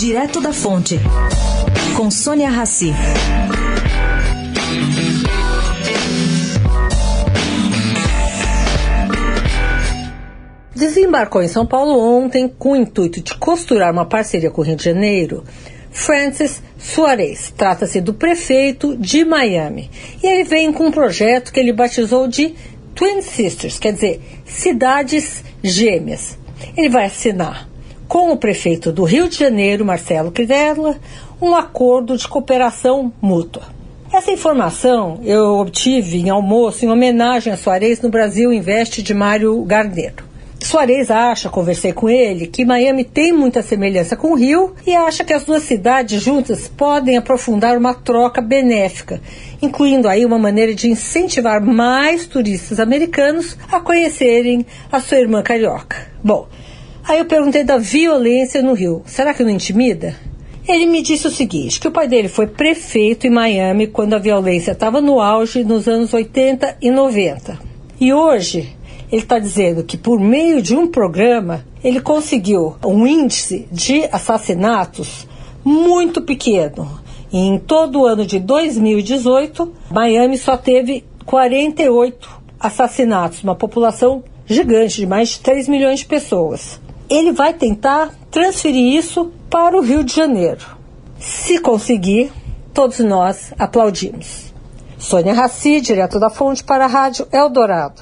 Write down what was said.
Direto da Fonte, com Sônia Rassi. Desembarcou em São Paulo ontem com o intuito de costurar uma parceria com o Rio de Janeiro. Francis Suarez trata-se do prefeito de Miami e ele vem com um projeto que ele batizou de Twin Sisters, quer dizer, cidades gêmeas. Ele vai assinar com o prefeito do Rio de Janeiro, Marcelo Crivella, um acordo de cooperação mútua. Essa informação eu obtive em almoço em homenagem a Soares no Brasil Investe de Mário Garneiro. Soares acha, conversei com ele, que Miami tem muita semelhança com o Rio e acha que as duas cidades juntas podem aprofundar uma troca benéfica, incluindo aí uma maneira de incentivar mais turistas americanos a conhecerem a sua irmã carioca. Bom, aí eu perguntei da violência no Rio. Será que não intimida? Ele me disse o seguinte, que o pai dele foi prefeito em Miami quando a violência estava no auge nos anos 80 e 90. E hoje ele está dizendo que por meio de um programa ele conseguiu um índice de assassinatos muito pequeno. E em todo o ano de 2018, Miami só teve 48 assassinatos, uma população gigante de mais de 3 milhões de pessoas. Ele vai tentar transferir isso para o Rio de Janeiro. Se conseguir, todos nós aplaudimos. Sônia Raci, direto da Fonte para a Rádio Eldorado.